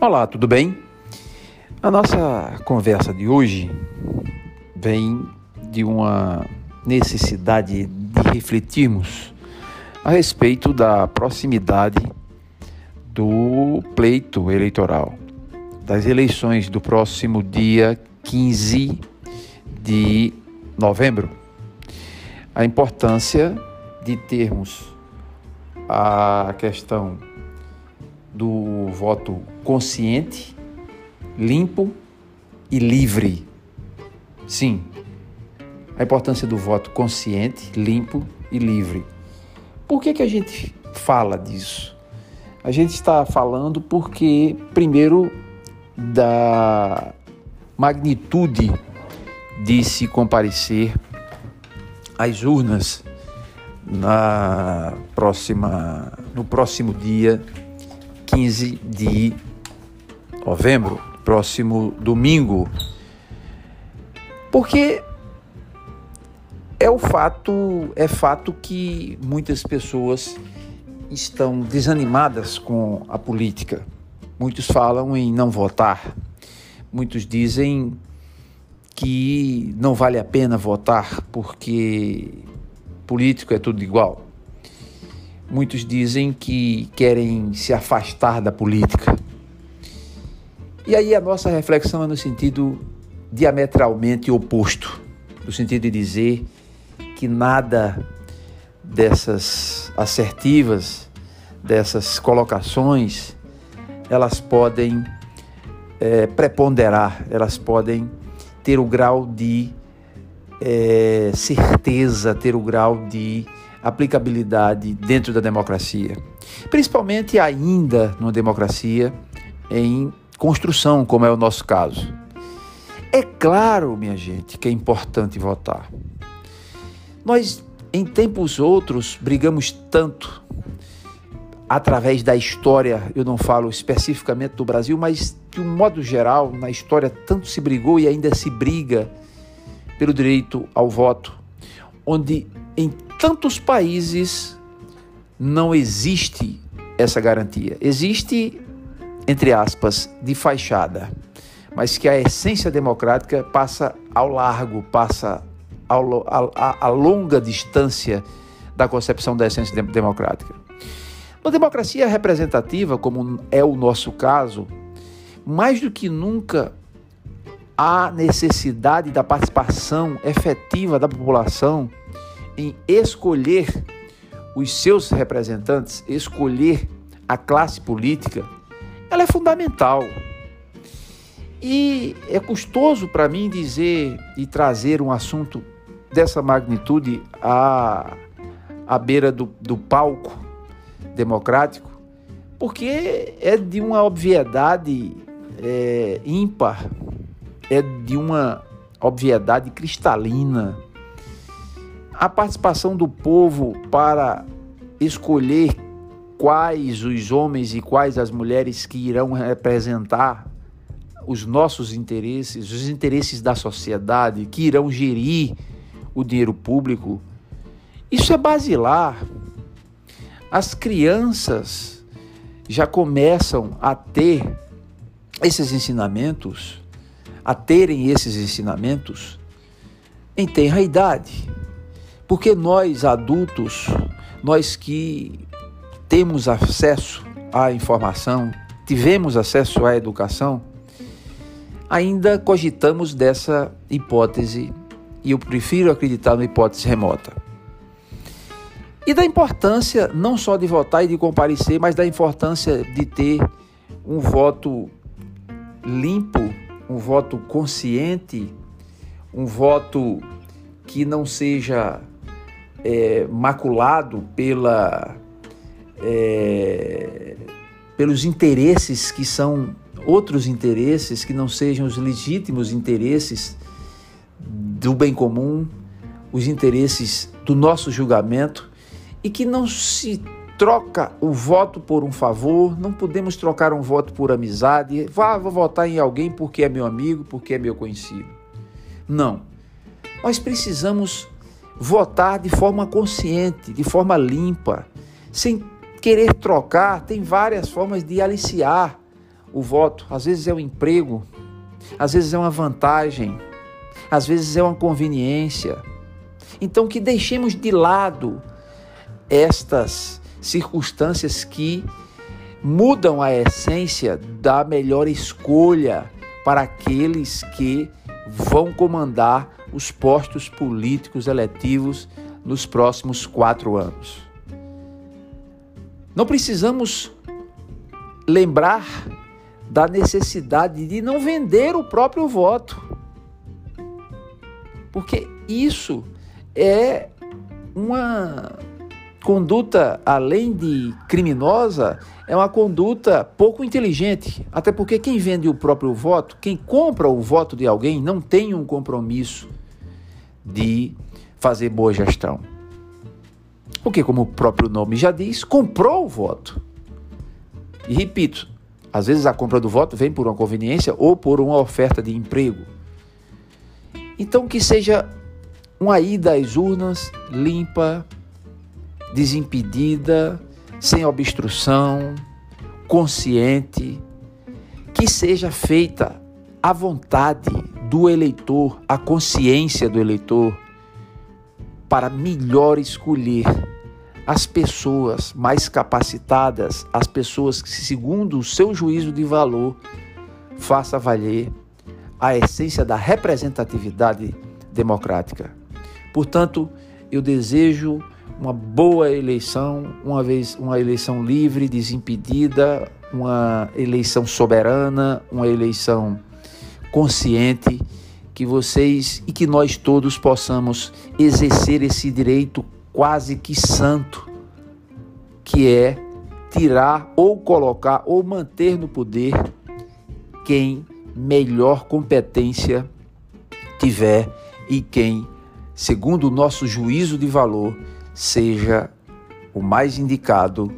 Olá, tudo bem? A nossa conversa de hoje vem de uma necessidade de refletirmos a respeito da proximidade do pleito eleitoral, das eleições do próximo dia 15 de novembro. A importância de termos a questão do voto consciente, limpo e livre. Sim, a importância do voto consciente, limpo e livre. Por que, que a gente fala disso? A gente está falando porque, primeiro, da magnitude de se comparecer às urnas na próxima, no próximo dia 15 de novembro, próximo domingo. Porque é o fato, é fato que muitas pessoas estão desanimadas com a política. Muitos falam em não votar. Muitos dizem que não vale a pena votar porque político é tudo igual. Muitos dizem que querem se afastar da política. E aí a nossa reflexão é no sentido diametralmente oposto, no sentido de dizer que nada dessas assertivas, dessas colocações, elas podem é, preponderar, elas podem ter o grau de é, certeza, ter o grau de aplicabilidade dentro da democracia, principalmente ainda numa democracia em construção, como é o nosso caso. É claro, minha gente, que é importante votar. Nós, em tempos outros, brigamos tanto através da história, eu não falo especificamente do Brasil, mas de um modo geral, na história, tanto se brigou e ainda se briga pelo direito ao voto, onde em tantos países não existe essa garantia. Existe, entre aspas, de fachada, mas que a essência democrática passa ao largo, passa ao, a, a longa distância da concepção da essência democrática. Na democracia representativa, como é o nosso caso, mais do que nunca há necessidade da participação efetiva da população em escolher os seus representantes, escolher a classe política, ela é fundamental. E é custoso para mim dizer e trazer um assunto dessa magnitude à, à beira do, do palco democrático, porque é de uma obviedade é, ímpar, é de uma obviedade cristalina a participação do povo para escolher quais os homens e quais as mulheres que irão representar os nossos interesses, os interesses da sociedade, que irão gerir o dinheiro público, isso é basilar. As crianças já começam a ter esses ensinamentos, a terem esses ensinamentos em tenra idade. Porque nós adultos, nós que temos acesso à informação, tivemos acesso à educação, ainda cogitamos dessa hipótese e eu prefiro acreditar na hipótese remota. E da importância não só de votar e de comparecer, mas da importância de ter um voto limpo, um voto consciente, um voto que não seja é, maculado pela, é, pelos interesses que são outros interesses que não sejam os legítimos interesses do bem comum, os interesses do nosso julgamento e que não se troca o voto por um favor, não podemos trocar um voto por amizade. Vá, vou votar em alguém porque é meu amigo, porque é meu conhecido. Não. Nós precisamos votar de forma consciente, de forma limpa, sem querer trocar. Tem várias formas de aliciar o voto, às vezes é o emprego, às vezes é uma vantagem, às vezes é uma conveniência. Então, que deixemos de lado estas circunstâncias que mudam a essência da melhor escolha para aqueles que vão comandar os postos políticos eletivos nos próximos quatro anos. Não precisamos lembrar da necessidade de não vender o próprio voto, porque isso é uma conduta, além de criminosa, é uma conduta pouco inteligente. Até porque quem vende o próprio voto, quem compra o voto de alguém, não tem um compromisso de fazer boa gestão. Porque, como o próprio nome já diz, comprou o voto. E repito, às vezes a compra do voto vem por uma conveniência ou por uma oferta de emprego. Então, que seja uma ida às urnas limpa, desimpedida, sem obstrução, consciente, que seja feita a vontade do eleitor, a consciência do eleitor, para melhor escolher as pessoas mais capacitadas, as pessoas que, segundo o seu juízo de valor, faça valer a essência da representatividade democrática. Portanto, eu desejo uma boa eleição, uma vez uma eleição livre, desimpedida, uma eleição soberana, uma eleição consciente, que vocês e que nós todos possamos exercer esse direito quase que santo, que é tirar ou colocar ou manter no poder quem melhor competência tiver e quem, segundo o nosso juízo de valor, seja o mais indicado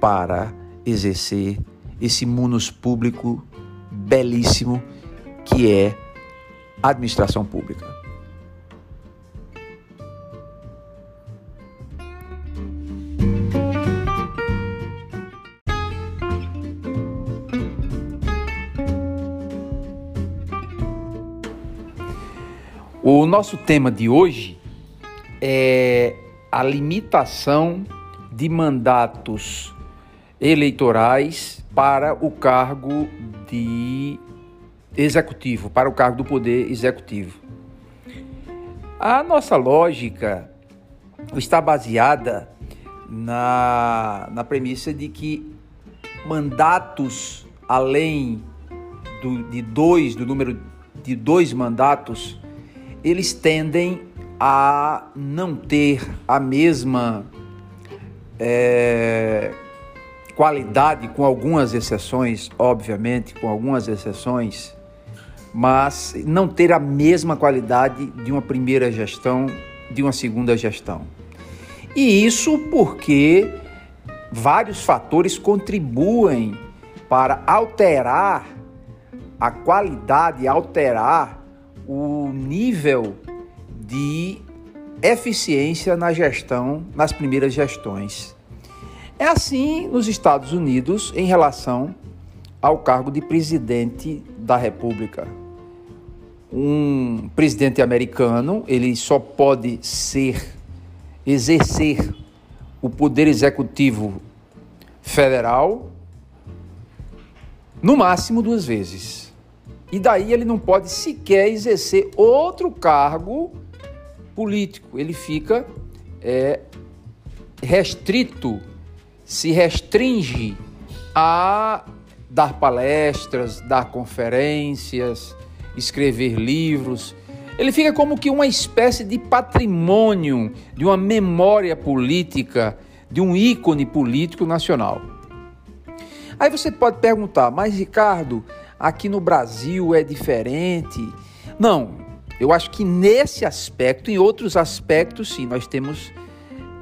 para exercer esse munus público belíssimo que é administração pública. O nosso tema de hoje é a limitação de mandatos eleitorais para o cargo de executivo, para o cargo do poder executivo. A nossa lógica está baseada na, na premissa de que mandatos além do, de dois, do número de dois mandatos, eles tendem a não ter a mesma é, qualidade, com algumas exceções, obviamente, com algumas exceções, mas não ter a mesma qualidade de uma primeira gestão, de uma segunda gestão. E isso porque vários fatores contribuem para alterar a qualidade, alterar o nível de eficiência na gestão, nas primeiras gestões. É assim nos Estados Unidos em relação ao cargo de presidente da República. Um presidente americano, ele só pode ser exercer o poder executivo federal no máximo duas vezes. E daí ele não pode sequer exercer outro cargo político. Ele fica é, restrito, se restringe a dar palestras, dar conferências, escrever livros. Ele fica como que uma espécie de patrimônio, de uma memória política, de um ícone político nacional. Aí você pode perguntar, mas Ricardo, aqui no Brasil é diferente? Não, eu acho que nesse aspecto, em outros aspectos, sim, nós temos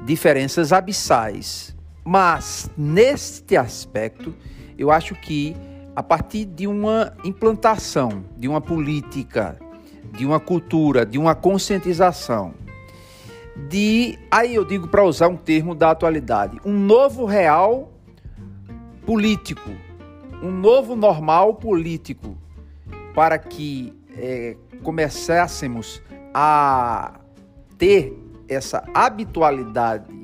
diferenças abissais. Mas neste aspecto, eu acho que a partir de uma implantação, de uma política, de uma cultura, de uma conscientização, de, aí eu digo para usar um termo da atualidade, um novo real político, um novo normal político para que é, começássemos a ter essa habitualidade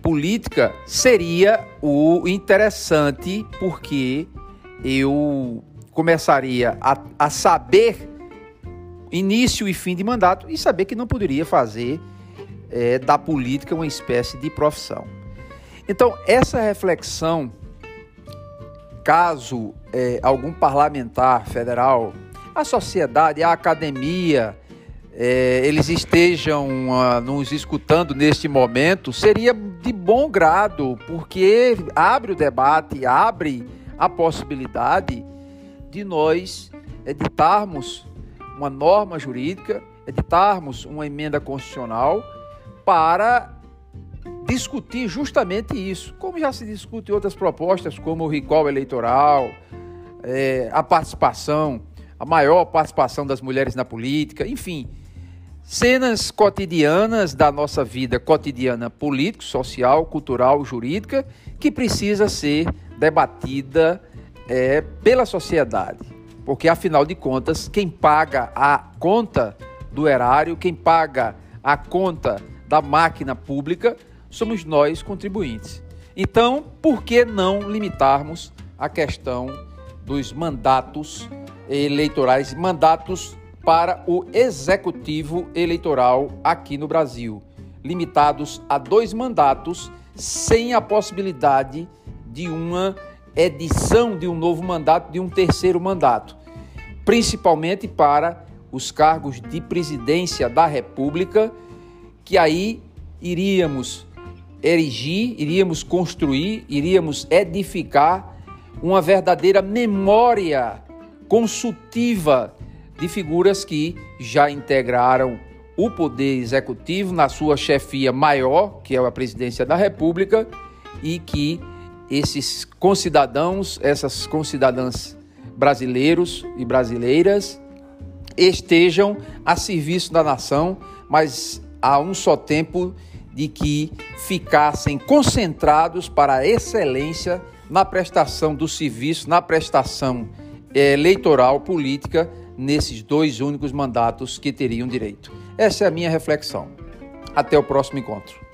jurídico-política seria o interessante, porque eu começaria a, a saber início e fim de mandato e saber que não poderia fazer é, da política uma espécie de profissão. Então, essa reflexão, caso é, algum parlamentar federal, a sociedade, a academia, é, eles estejam uh, nos escutando neste momento, seria de bom grado, porque abre o debate, abre a possibilidade de nós editarmos uma norma jurídica, editarmos uma emenda constitucional para discutir justamente isso, como já se discute outras propostas, como o recall eleitoral, é, a participação, a maior participação das mulheres na política, enfim, cenas cotidianas da nossa vida cotidiana político, social, cultural, jurídica, que precisa ser debatida é, pela sociedade. Porque, afinal de contas, quem paga a conta do erário, quem paga a conta da máquina pública, somos nós, contribuintes. Então, por que não limitarmos a questão dos mandatos eleitorais, mandatos para o executivo eleitoral aqui no Brasil, limitados a dois mandatos, sem a possibilidade de uma edição de um novo mandato, de um terceiro mandato, principalmente para os cargos de presidência da República, que aí iríamos erigir, iríamos construir, iríamos edificar uma verdadeira memória consultiva de figuras que já integraram o poder executivo na sua chefia maior, que é a presidência da República, e que esses concidadãos, essas concidadãs brasileiros e brasileiras estejam a serviço da nação, mas a um só tempo de que ficassem concentrados para a excelência na prestação do serviço, na prestação eh, eleitoral política nesses dois únicos mandatos que teriam direito. Essa é a minha reflexão. Até o próximo encontro.